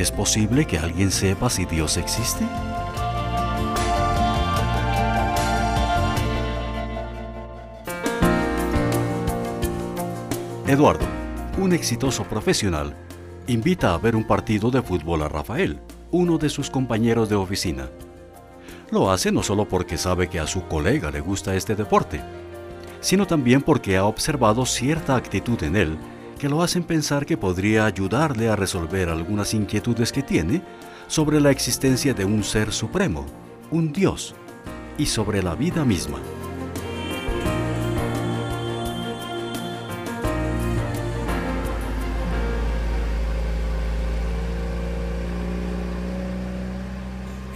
¿Es posible que alguien sepa si Dios existe? Eduardo, un exitoso profesional, invita a ver un partido de fútbol a Rafael, uno de sus compañeros de oficina. Lo hace no solo porque sabe que a su colega le gusta este deporte, sino también porque ha observado cierta actitud en él que lo hacen pensar que podría ayudarle a resolver algunas inquietudes que tiene sobre la existencia de un ser supremo, un Dios, y sobre la vida misma.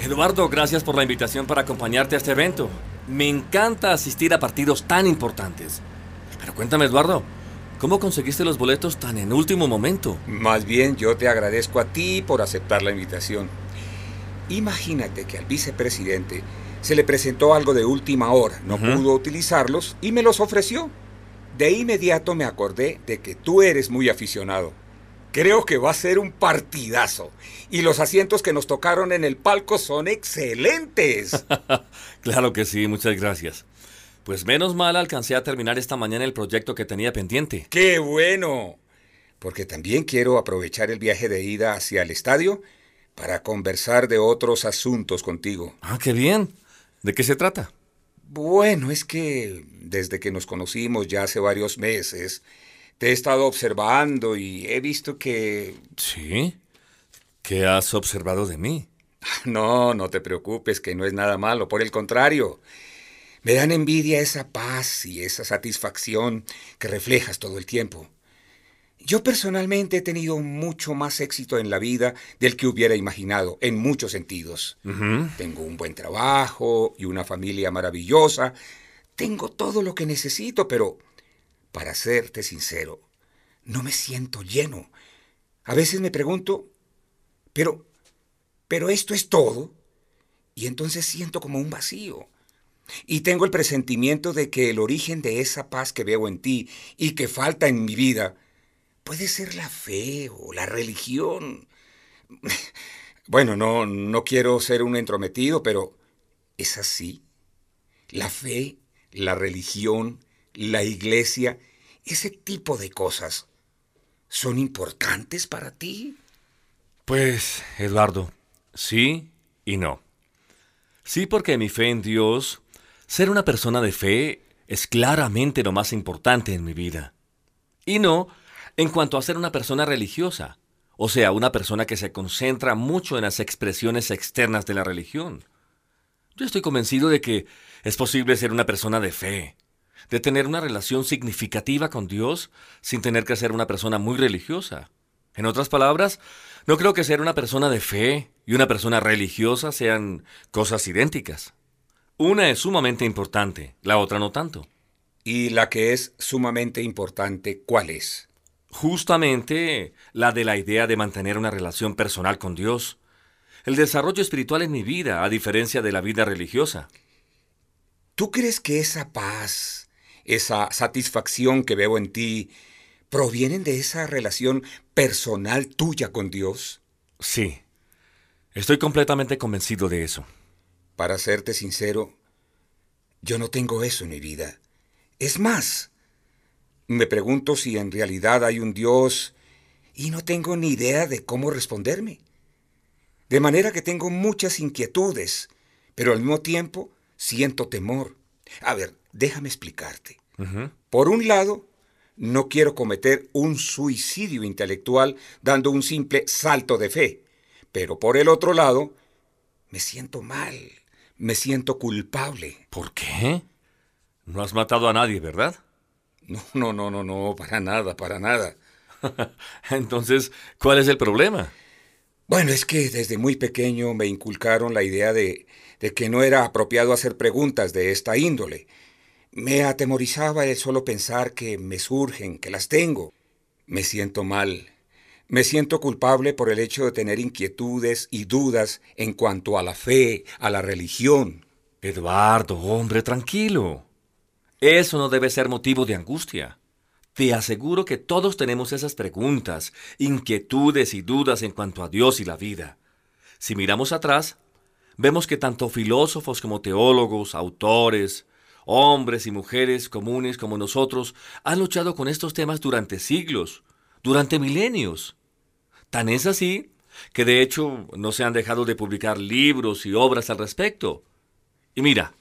Eduardo, gracias por la invitación para acompañarte a este evento. Me encanta asistir a partidos tan importantes. Pero cuéntame, Eduardo, ¿cómo conseguiste los boletos tan en último momento? Más bien yo te agradezco a ti por aceptar la invitación. Imagínate que al vicepresidente se le presentó algo de última hora, no pudo utilizarlos y me los ofreció. De inmediato me acordé de que tú eres muy aficionado. Creo que va a ser un partidazo. Y los asientos que nos tocaron en el palco son excelentes. claro que sí, muchas gracias. Pues menos mal alcancé a terminar esta mañana el proyecto que tenía pendiente. ¡Qué bueno! Porque también quiero aprovechar el viaje de ida hacia el estadio para conversar de otros asuntos contigo. Ah, qué bien. ¿De qué se trata? Bueno, es que desde que nos conocimos ya hace varios meses, te he estado observando y he visto que... ¿Sí? ¿Qué has observado de mí? No, no te preocupes, que no es nada malo. Por el contrario, me dan envidia esa paz y esa satisfacción que reflejas todo el tiempo. Yo personalmente he tenido mucho más éxito en la vida del que hubiera imaginado, en muchos sentidos. Tengo un buen trabajo y una familia maravillosa. Tengo todo lo que necesito, pero para serte sincero, no me siento lleno. A veces me pregunto, pero, pero esto es todo. Y entonces siento como un vacío. Y tengo el presentimiento de que el origen de esa paz que veo en ti y que falta en mi vida puede ser la fe o la religión. Bueno, no, no quiero ser un entrometido, pero es así. La fe, la religión, la iglesia, ese tipo de cosas, ¿son importantes para ti? Pues, Eduardo, sí y no. Sí porque mi fe en Dios, ser una persona de fe, es claramente lo más importante en mi vida. Y no en cuanto a ser una persona religiosa, o sea, una persona que se concentra mucho en las expresiones externas de la religión. Yo estoy convencido de que es posible ser una persona de fe, de tener una relación significativa con Dios sin tener que ser una persona muy religiosa. En otras palabras, no creo que ser una persona de fe y una persona religiosa sean cosas idénticas. Una es sumamente importante, la otra no tanto. ¿Y la que es sumamente importante cuál es? Justamente la de la idea de mantener una relación personal con Dios. El desarrollo espiritual en mi vida, a diferencia de la vida religiosa. ¿Tú crees que esa paz, esa satisfacción que veo en ti, provienen de esa relación personal tuya con Dios? Sí, estoy completamente convencido de eso. Para serte sincero, yo no tengo eso en mi vida. Es más, me pregunto si en realidad hay un Dios y no tengo ni idea de cómo responderme. De manera que tengo muchas inquietudes, pero al mismo tiempo siento temor. A ver, déjame explicarte. Por un lado, no quiero cometer un suicidio intelectual dando un simple salto de fe, pero por el otro lado, me siento mal, me siento culpable. ¿Por qué? No has matado a nadie, ¿verdad? No, no, no, no, no, para nada, para nada. Entonces, ¿cuál es el problema? Bueno, es que desde muy pequeño me inculcaron la idea de, de que no era apropiado hacer preguntas de esta índole. Me atemorizaba el solo pensar que me surgen, que las tengo. Me siento mal. Me siento culpable por el hecho de tener inquietudes y dudas en cuanto a la fe, a la religión. Eduardo, hombre, tranquilo. Eso no debe ser motivo de angustia. Te aseguro que todos tenemos esas preguntas, inquietudes y dudas en cuanto a Dios y la vida. Si miramos atrás, vemos que tanto filósofos como teólogos, autores, hombres y mujeres comunes como nosotros han luchado con estos temas durante siglos, durante milenios. Tan es así que de hecho no se han dejado de publicar libros y obras al respecto. Y mira,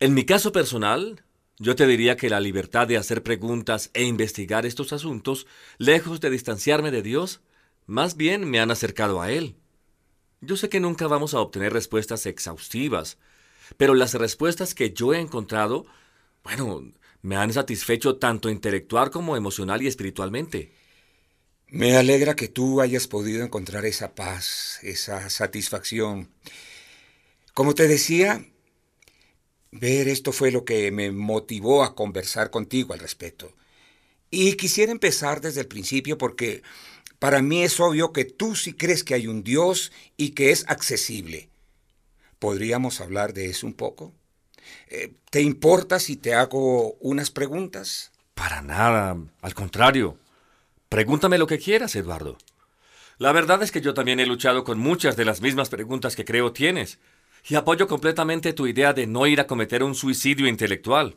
en mi caso personal, yo te diría que la libertad de hacer preguntas e investigar estos asuntos, lejos de distanciarme de Dios, más bien me han acercado a Él. Yo sé que nunca vamos a obtener respuestas exhaustivas, pero las respuestas que yo he encontrado, bueno, me han satisfecho tanto intelectual como emocional y espiritualmente. Me alegra que tú hayas podido encontrar esa paz, esa satisfacción. Como te decía, Ver esto fue lo que me motivó a conversar contigo al respecto. Y quisiera empezar desde el principio porque para mí es obvio que tú sí crees que hay un Dios y que es accesible. ¿Podríamos hablar de eso un poco? Eh, ¿Te importa si te hago unas preguntas? Para nada, al contrario. Pregúntame lo que quieras, Eduardo. La verdad es que yo también he luchado con muchas de las mismas preguntas que creo tienes, y apoyo completamente tu idea de no ir a cometer un suicidio intelectual.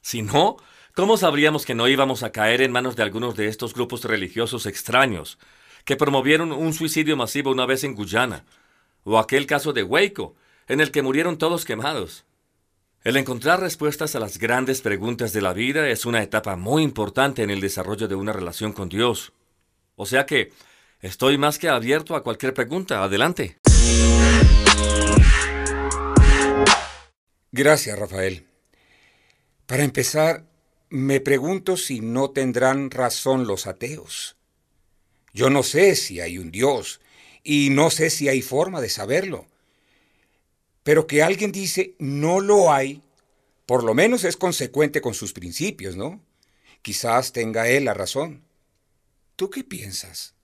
Si no, ¿cómo sabríamos que no íbamos a caer en manos de algunos de estos grupos religiosos extraños que promovieron un suicidio masivo una vez en Guyana? O aquel caso de Waco, en el que murieron todos quemados. El encontrar respuestas a las grandes preguntas de la vida es una etapa muy importante en el desarrollo de una relación con Dios. O sea que estoy más que abierto a cualquier pregunta. Adelante. Gracias, Rafael. Para empezar, me pregunto si no tendrán razón los ateos. Yo no sé si hay un Dios y no sé si hay forma de saberlo. Pero que alguien dice no lo hay, por lo menos es consecuente con sus principios, ¿no? Quizás tenga él la razón. ¿Tú qué piensas?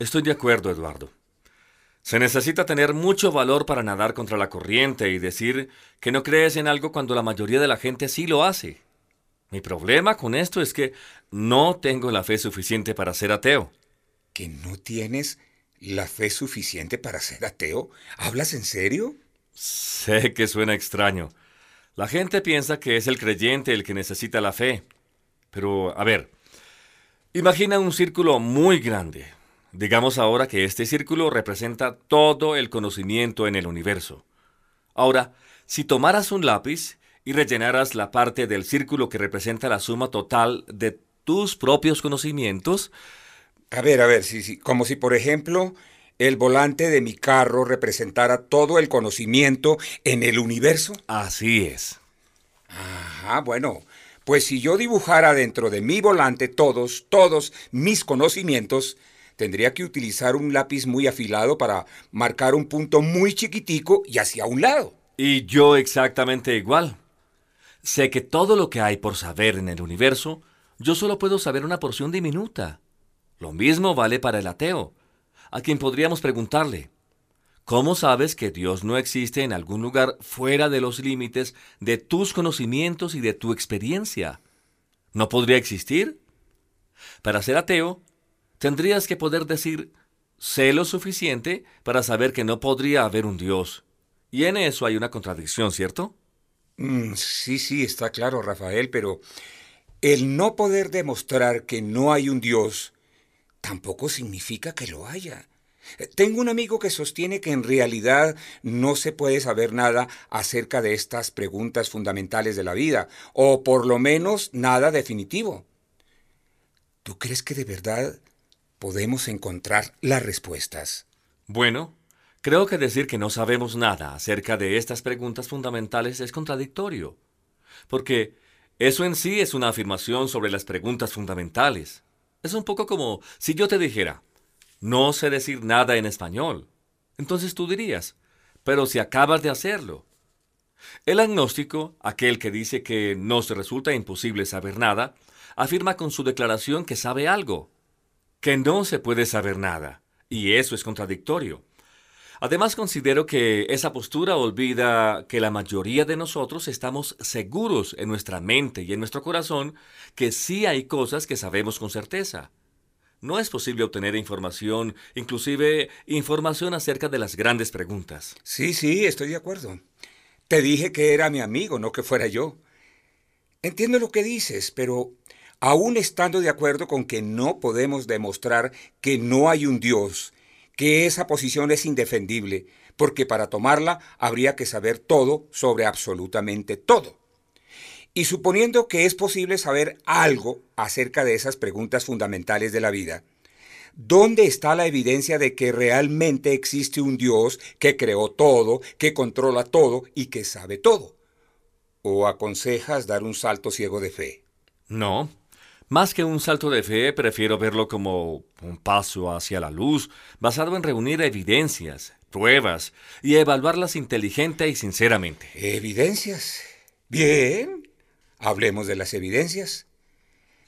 Estoy de acuerdo, Eduardo. Se necesita tener mucho valor para nadar contra la corriente y decir que no crees en algo cuando la mayoría de la gente sí lo hace. Mi problema con esto es que no tengo la fe suficiente para ser ateo. ¿Que no tienes la fe suficiente para ser ateo? ¿Hablas en serio? Sé que suena extraño. La gente piensa que es el creyente el que necesita la fe. Pero, a ver, imagina un círculo muy grande, Digamos ahora que este círculo representa todo el conocimiento en el universo. Ahora, si tomaras un lápiz y rellenaras la parte del círculo que representa la suma total de tus propios conocimientos... A ver, a ver, sí, sí, como si por ejemplo el volante de mi carro representara todo el conocimiento en el universo. Así es. Ajá, bueno, pues si yo dibujara dentro de mi volante todos, todos mis conocimientos, tendría que utilizar un lápiz muy afilado para marcar un punto muy chiquitico y hacia un lado. Y yo exactamente igual. Sé que todo lo que hay por saber en el universo, yo solo puedo saber una porción diminuta. Lo mismo vale para el ateo, a quien podríamos preguntarle, ¿cómo sabes que Dios no existe en algún lugar fuera de los límites de tus conocimientos y de tu experiencia? ¿No podría existir? Para ser ateo, tendrías que poder decir, sé lo suficiente para saber que no podría haber un Dios. Y en eso hay una contradicción, ¿cierto? Mm, sí, sí, está claro, Rafael, pero el no poder demostrar que no hay un Dios tampoco significa que lo haya. Tengo un amigo que sostiene que en realidad no se puede saber nada acerca de estas preguntas fundamentales de la vida, o por lo menos nada definitivo. ¿Tú crees que de verdad podemos encontrar las respuestas? Bueno, creo que decir que no sabemos nada acerca de estas preguntas fundamentales es contradictorio, porque eso en sí es una afirmación sobre las preguntas fundamentales. Es un poco como si yo te dijera, no sé decir nada en español. Entonces tú dirías, pero si acabas de hacerlo. El agnóstico, aquel que dice que nos resulta imposible saber nada, afirma con su declaración que sabe algo que no se puede saber nada, y eso es contradictorio. Además considero que esa postura olvida que la mayoría de nosotros estamos seguros en nuestra mente y en nuestro corazón que sí hay cosas que sabemos con certeza. No es posible obtener información, inclusive información acerca de las grandes preguntas. Sí, sí, estoy de acuerdo. Te dije que era mi amigo, no que fuera yo. Entiendo lo que dices, pero aún estando de acuerdo con que no podemos demostrar que no hay un Dios, que esa posición es indefendible, porque para tomarla habría que saber todo sobre absolutamente todo. Y suponiendo que es posible saber algo acerca de esas preguntas fundamentales de la vida, ¿dónde está la evidencia de que realmente existe un Dios que creó todo, que controla todo y que sabe todo? ¿O aconsejas dar un salto ciego de fe? No, más que un salto de fe, prefiero verlo como un paso hacia la luz, basado en reunir evidencias, pruebas, y evaluarlas inteligente y sinceramente. ¿Evidencias? Bien. Hablemos de las evidencias.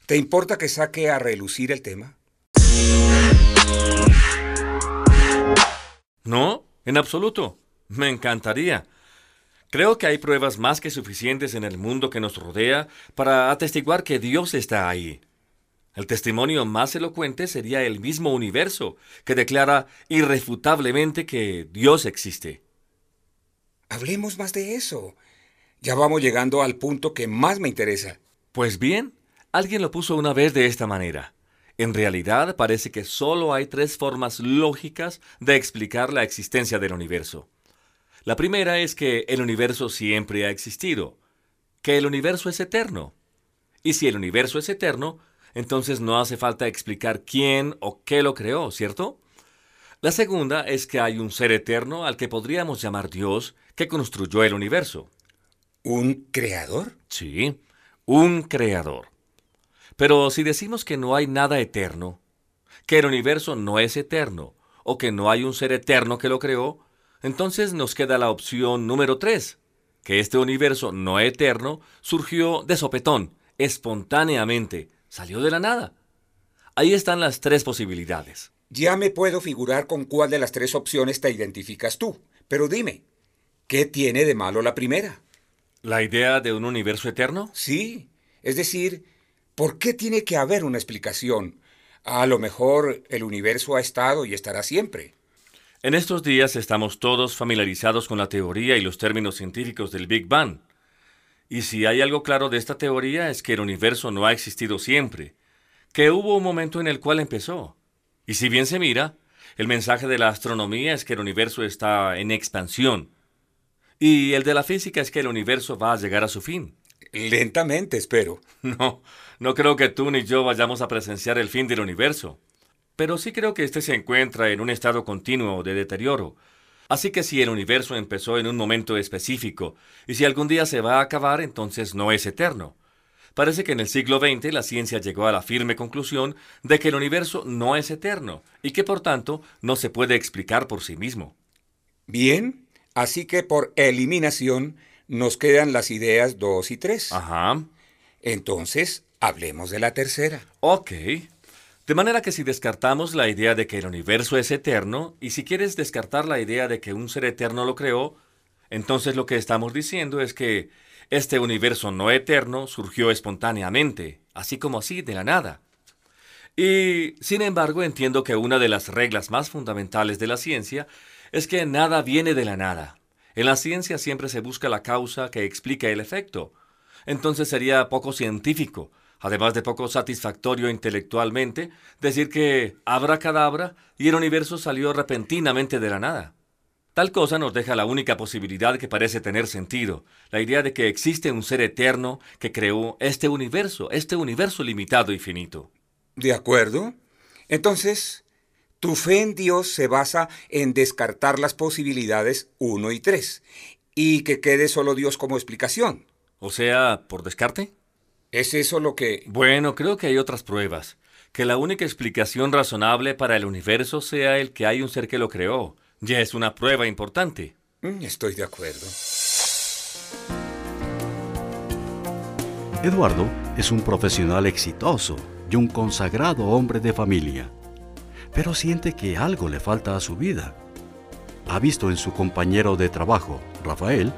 ¿Te importa que saque a relucir el tema? No, en absoluto. Me encantaría. Creo que hay pruebas más que suficientes en el mundo que nos rodea para atestiguar que Dios está ahí. El testimonio más elocuente sería el mismo universo, que declara irrefutablemente que Dios existe. Hablemos más de eso. Ya vamos llegando al punto que más me interesa. Pues bien, alguien lo puso una vez de esta manera. En realidad parece que solo hay tres formas lógicas de explicar la existencia del universo. La primera es que el universo siempre ha existido, que el universo es eterno. Y si el universo es eterno, entonces no hace falta explicar quién o qué lo creó, ¿cierto? La segunda es que hay un ser eterno al que podríamos llamar Dios que construyó el universo. ¿Un creador? Sí, un creador. Pero si decimos que no hay nada eterno, que el universo no es eterno, o que no hay un ser eterno que lo creó, entonces nos queda la opción número 3, que este universo no eterno surgió de sopetón, espontáneamente, salió de la nada. Ahí están las tres posibilidades. Ya me puedo figurar con cuál de las tres opciones te identificas tú, pero dime, ¿qué tiene de malo la primera? ¿La idea de un universo eterno? Sí, es decir, ¿por qué tiene que haber una explicación? A lo mejor el universo ha estado y estará siempre. En estos días estamos todos familiarizados con la teoría y los términos científicos del Big Bang. Y si hay algo claro de esta teoría es que el universo no ha existido siempre, que hubo un momento en el cual empezó. Y si bien se mira, el mensaje de la astronomía es que el universo está en expansión. Y el de la física es que el universo va a llegar a su fin. Lentamente, espero. No, no creo que tú ni yo vayamos a presenciar el fin del universo pero sí creo que éste se encuentra en un estado continuo de deterioro. Así que si el universo empezó en un momento específico, y si algún día se va a acabar, entonces no es eterno. Parece que en el siglo XX la ciencia llegó a la firme conclusión de que el universo no es eterno, y que por tanto no se puede explicar por sí mismo. Bien, así que por eliminación nos quedan las ideas 2 y 3. Ajá. Entonces, hablemos de la tercera. Ok. De manera que si descartamos la idea de que el universo es eterno, y si quieres descartar la idea de que un ser eterno lo creó, entonces lo que estamos diciendo es que este universo no eterno surgió espontáneamente, así como así, de la nada. Y, sin embargo, entiendo que una de las reglas más fundamentales de la ciencia es que nada viene de la nada. En la ciencia siempre se busca la causa que explica el efecto. Entonces sería poco científico además de poco satisfactorio intelectualmente, decir que abra cadabra y el universo salió repentinamente de la nada. Tal cosa nos deja la única posibilidad que parece tener sentido, la idea de que existe un ser eterno que creó este universo, este universo limitado y finito. ¿De acuerdo? Entonces, tu fe en Dios se basa en descartar las posibilidades 1 y 3, y que quede solo Dios como explicación. O sea, por descarte. ¿Es eso lo que... Bueno, creo que hay otras pruebas. Que la única explicación razonable para el universo sea el que hay un ser que lo creó. Ya es una prueba importante. Mm, estoy de acuerdo. Eduardo es un profesional exitoso y un consagrado hombre de familia, pero siente que algo le falta a su vida. ha visto en su compañero de trabajo, Rafael,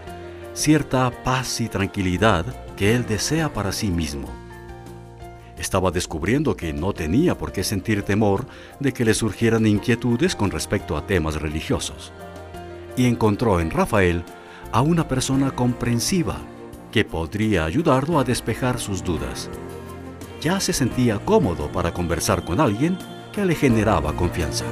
cierta paz y tranquilidad que él desea para sí mismo. Estaba descubriendo que no tenía por qué sentir temor de que le surgieran inquietudes con respecto a temas religiosos. Y encontró en Rafael a una persona comprensiva que podría ayudarlo a despejar sus dudas. Ya se sentía cómodo para conversar con alguien que le generaba confianza.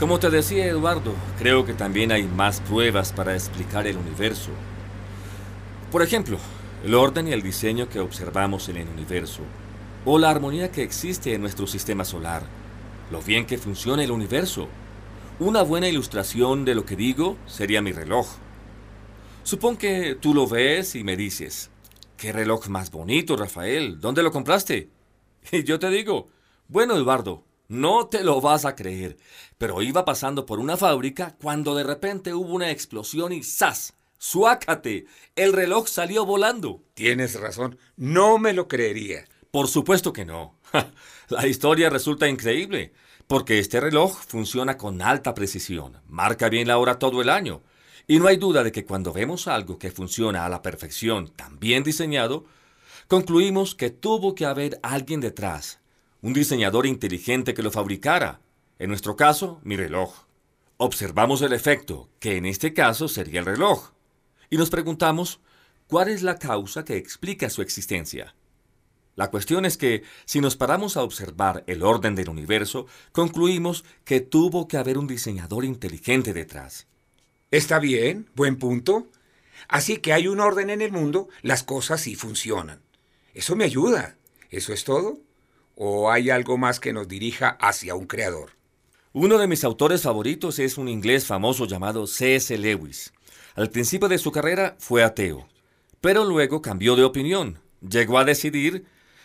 Como te decía Eduardo, creo que también hay más pruebas para explicar el universo. Por ejemplo, el orden y el diseño que observamos en el universo, o la armonía que existe en nuestro sistema solar, lo bien que funciona el universo. Una buena ilustración de lo que digo sería mi reloj. Supón que tú lo ves y me dices, ¿qué reloj más bonito, Rafael? ¿Dónde lo compraste? Y yo te digo, bueno, Eduardo, no te lo vas a creer, pero iba pasando por una fábrica cuando de repente hubo una explosión y ¡zas! ¡Suácate! El reloj salió volando. Tienes razón, no me lo creería. Por supuesto que no. La historia resulta increíble, porque este reloj funciona con alta precisión, marca bien la hora todo el año, y no hay duda de que cuando vemos algo que funciona a la perfección, tan bien diseñado, concluimos que tuvo que haber alguien detrás, un diseñador inteligente que lo fabricara. En nuestro caso, mi reloj. Observamos el efecto, que en este caso sería el reloj, y nos preguntamos, ¿cuál es la causa que explica su existencia? La cuestión es que, si nos paramos a observar el orden del universo, concluimos que tuvo que haber un diseñador inteligente detrás. Está bien, buen punto. Así que hay un orden en el mundo, las cosas sí funcionan. Eso me ayuda. ¿Eso es todo? ¿O hay algo más que nos dirija hacia un creador? Uno de mis autores favoritos es un inglés famoso llamado C.S. Lewis. Al principio de su carrera fue ateo, pero luego cambió de opinión. Llegó a decidir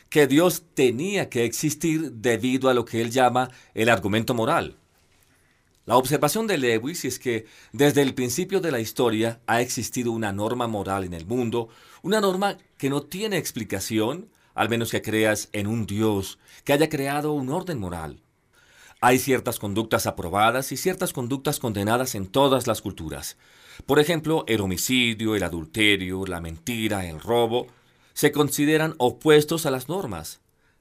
que Dios tenía que existir debido a lo que él llama el argumento moral. La observación de Lewis es que desde el principio de la historia ha existido una norma moral en el mundo, una norma que no tiene explicación al menos que creas en un Dios que haya creado un orden moral. Hay ciertas conductas aprobadas y ciertas conductas condenadas en todas las culturas. Por ejemplo, el homicidio, el adulterio, la mentira, el robo, se consideran opuestos a las normas.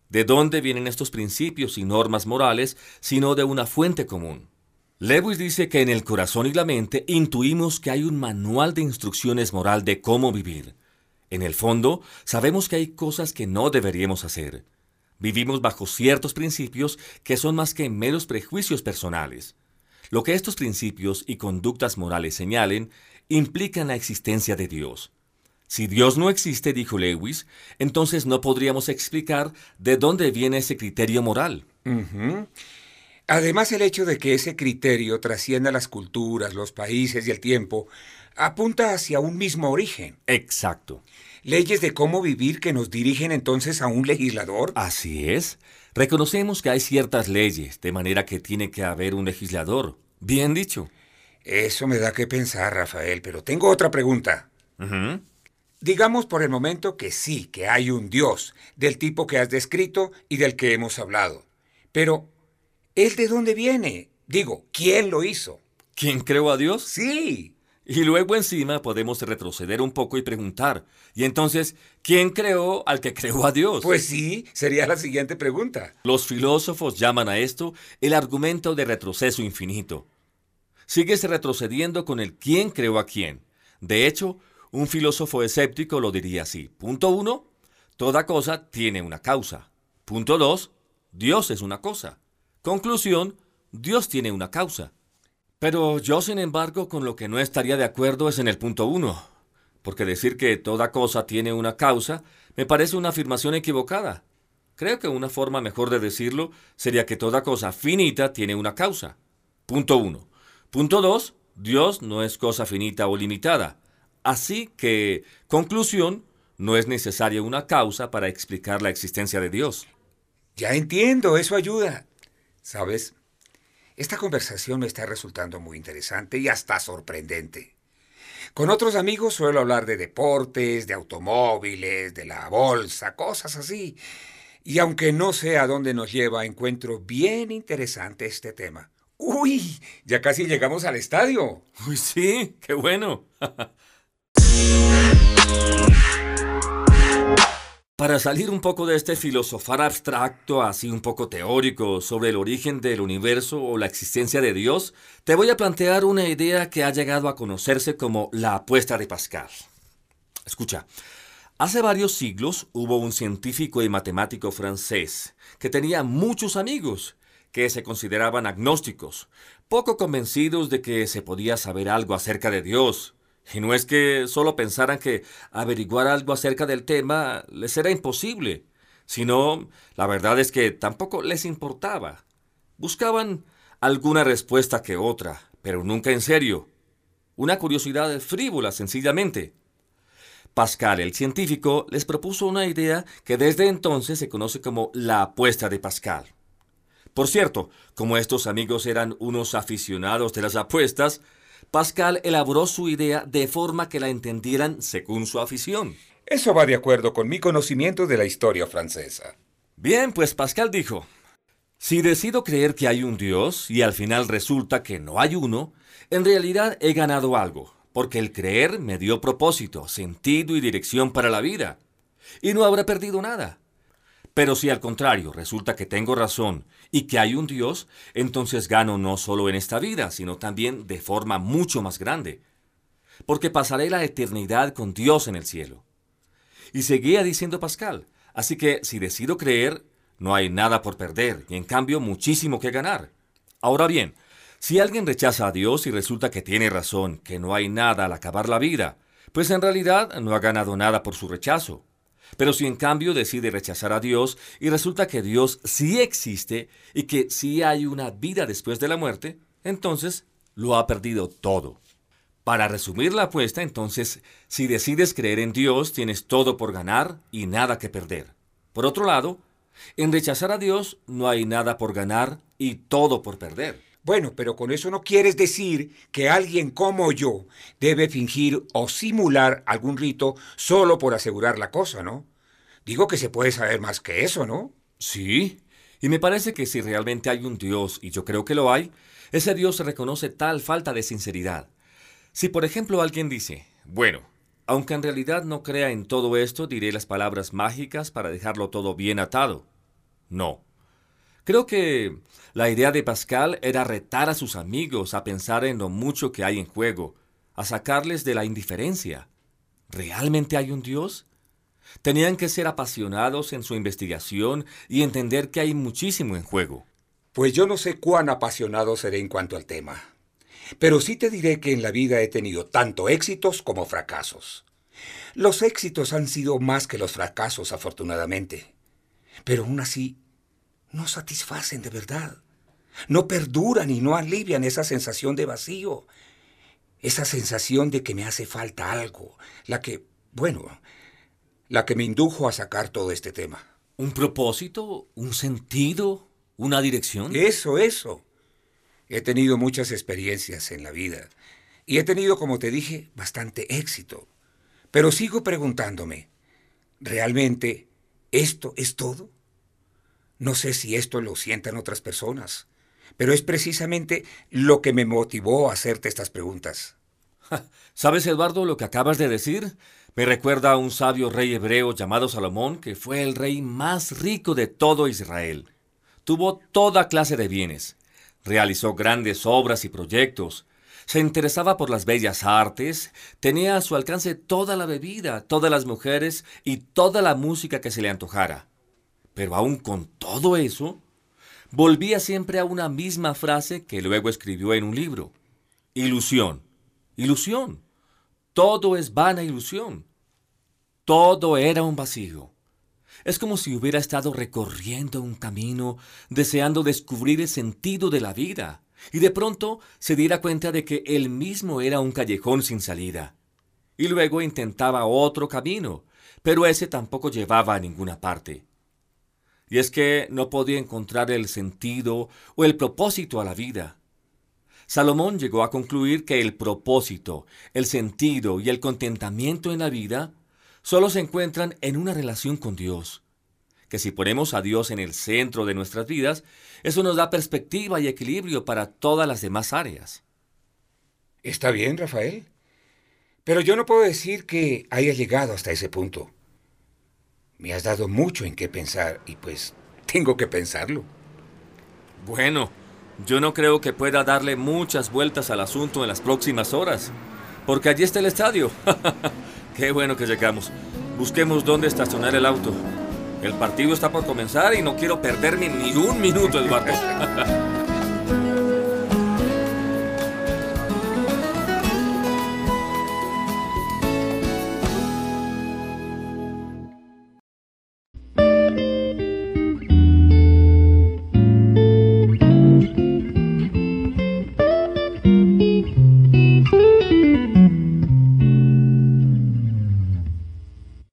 ¿De dónde vienen estos principios y normas morales sino de una fuente común? Lewis dice que en el corazón y la mente intuimos que hay un manual de instrucciones moral de cómo vivir. En el fondo, sabemos que hay cosas que no deberíamos hacer. Vivimos bajo ciertos principios que son más que meros prejuicios personales. Lo que estos principios y conductas morales señalen implican la existencia de Dios. Si Dios no existe, dijo Lewis, entonces no podríamos explicar de dónde viene ese criterio moral. Además, el hecho de que ese criterio trascienda las culturas, los países y el tiempo apunta hacia un mismo origen. Exacto. Leyes de cómo vivir que nos dirigen entonces a un legislador. Así es. Reconocemos que hay ciertas leyes, de manera que tiene que haber un legislador. Bien dicho. Eso me da que pensar, Rafael, pero tengo otra pregunta. Digamos por el momento que sí, que hay un Dios, del tipo que has descrito y del que hemos hablado. Pero, ¿él de dónde viene? Digo, ¿quién lo hizo? ¿Quién creó a Dios? Sí. Y luego encima podemos retroceder un poco y preguntar, y entonces, ¿quién creó al que creó a Dios? Pues sí, sería la siguiente pregunta. Los filósofos llaman a esto el argumento de retroceso infinito. Sigues retrocediendo con el quién creó a quién. De hecho, un filósofo escéptico lo diría así. Punto uno, toda cosa tiene una causa. Punto dos, Dios es una cosa. Conclusión, Dios tiene una causa. Pero yo, sin embargo, con lo que no estaría de acuerdo es en el punto uno, porque decir que toda cosa tiene una causa me parece una afirmación equivocada. Creo que una forma mejor de decirlo sería que toda cosa finita tiene una causa. Punto uno. Punto dos, Dios no es cosa finita o limitada. Así que, conclusión, no es necesaria una causa para explicar la existencia de Dios. Ya entiendo, eso ayuda. ¿Sabes? Esta conversación me está resultando muy interesante y hasta sorprendente. Con otros amigos suelo hablar de deportes, de automóviles, de la bolsa, cosas así. Y aunque no sé a dónde nos lleva, encuentro bien interesante este tema. ¡Uy! Ya casi llegamos al estadio. Uy, sí, qué bueno. Para salir un poco de este filosofar abstracto, así un poco teórico, sobre el origen del universo o la existencia de Dios, te voy a plantear una idea que ha llegado a conocerse como la apuesta de Pascal. Escucha, hace varios siglos hubo un científico y matemático francés que tenía muchos amigos que se consideraban agnósticos, poco convencidos de que se podía saber algo acerca de Dios, y no es que solo pensaran que averiguar algo acerca del tema les era imposible, sino la verdad es que tampoco les importaba. Buscaban alguna respuesta que otra, pero nunca en serio. Una curiosidad frívola, sencillamente. Pascal, el científico, les propuso una idea que desde entonces se conoce como la apuesta de Pascal. Por cierto, como estos amigos eran unos aficionados de las apuestas, Pascal elaboró su idea de forma que la entendieran según su afición. Eso va de acuerdo con mi conocimiento de la historia francesa. Bien, pues Pascal dijo, si decido creer que hay un Dios y al final resulta que no hay uno, en realidad he ganado algo, porque el creer me dio propósito, sentido y dirección para la vida. Y no habré perdido nada. Pero si al contrario resulta que tengo razón y que hay un Dios, entonces gano no solo en esta vida, sino también de forma mucho más grande. Porque pasaré la eternidad con Dios en el cielo. Y seguía diciendo Pascal, así que si decido creer, no hay nada por perder y en cambio muchísimo que ganar. Ahora bien, si alguien rechaza a Dios y resulta que tiene razón, que no hay nada al acabar la vida, pues en realidad no ha ganado nada por su rechazo. Pero si en cambio decide rechazar a Dios y resulta que Dios sí existe y que sí hay una vida después de la muerte, entonces lo ha perdido todo. Para resumir la apuesta, entonces, si decides creer en Dios, tienes todo por ganar y nada que perder. Por otro lado, en rechazar a Dios no hay nada por ganar y todo por perder. Bueno, pero con eso no quieres decir que alguien como yo debe fingir o simular algún rito solo por asegurar la cosa, ¿no? Digo que se puede saber más que eso, ¿no? Sí, y me parece que si realmente hay un Dios, y yo creo que lo hay, ese Dios reconoce tal falta de sinceridad. Si por ejemplo alguien dice, bueno, aunque en realidad no crea en todo esto, diré las palabras mágicas para dejarlo todo bien atado. No. Creo que la idea de Pascal era retar a sus amigos a pensar en lo mucho que hay en juego, a sacarles de la indiferencia. ¿Realmente hay un Dios? Tenían que ser apasionados en su investigación y entender que hay muchísimo en juego. Pues yo no sé cuán apasionado seré en cuanto al tema. Pero sí te diré que en la vida he tenido tanto éxitos como fracasos. Los éxitos han sido más que los fracasos, afortunadamente. Pero aún así no satisfacen de verdad. No perduran y no alivian esa sensación de vacío. Esa sensación de que me hace falta algo. La que, bueno, la que me indujo a sacar todo este tema. ¿Un propósito? ¿Un sentido? ¿Una dirección? Eso, eso. He tenido muchas experiencias en la vida. Y he tenido, como te dije, bastante éxito. Pero sigo preguntándome, ¿realmente esto es todo? No sé si esto lo sientan otras personas, pero es precisamente lo que me motivó a hacerte estas preguntas. ¿Sabes, Eduardo, lo que acabas de decir? Me recuerda a un sabio rey hebreo llamado Salomón, que fue el rey más rico de todo Israel. Tuvo toda clase de bienes, realizó grandes obras y proyectos, se interesaba por las bellas artes, tenía a su alcance toda la bebida, todas las mujeres y toda la música que se le antojara. Pero aún con todo eso, volvía siempre a una misma frase que luego escribió en un libro. Ilusión, ilusión. Todo es vana ilusión. Todo era un vacío. Es como si hubiera estado recorriendo un camino, deseando descubrir el sentido de la vida, y de pronto se diera cuenta de que él mismo era un callejón sin salida. Y luego intentaba otro camino, pero ese tampoco llevaba a ninguna parte y es que no podía encontrar el sentido o el propósito a la vida. Salomón llegó a concluir que el propósito, el sentido y el contentamiento en la vida solo se encuentran en una relación con Dios. Que si ponemos a Dios en el centro de nuestras vidas, eso nos da perspectiva y equilibrio para todas las demás áreas. Está bien, Rafael. Pero yo no puedo decir que haya llegado hasta ese punto. Me has dado mucho en qué pensar y pues tengo que pensarlo. Bueno, yo no creo que pueda darle muchas vueltas al asunto en las próximas horas, porque allí está el estadio. Qué bueno que llegamos. Busquemos dónde estacionar el auto. El partido está por comenzar y no quiero perderme ni un minuto, Eduardo.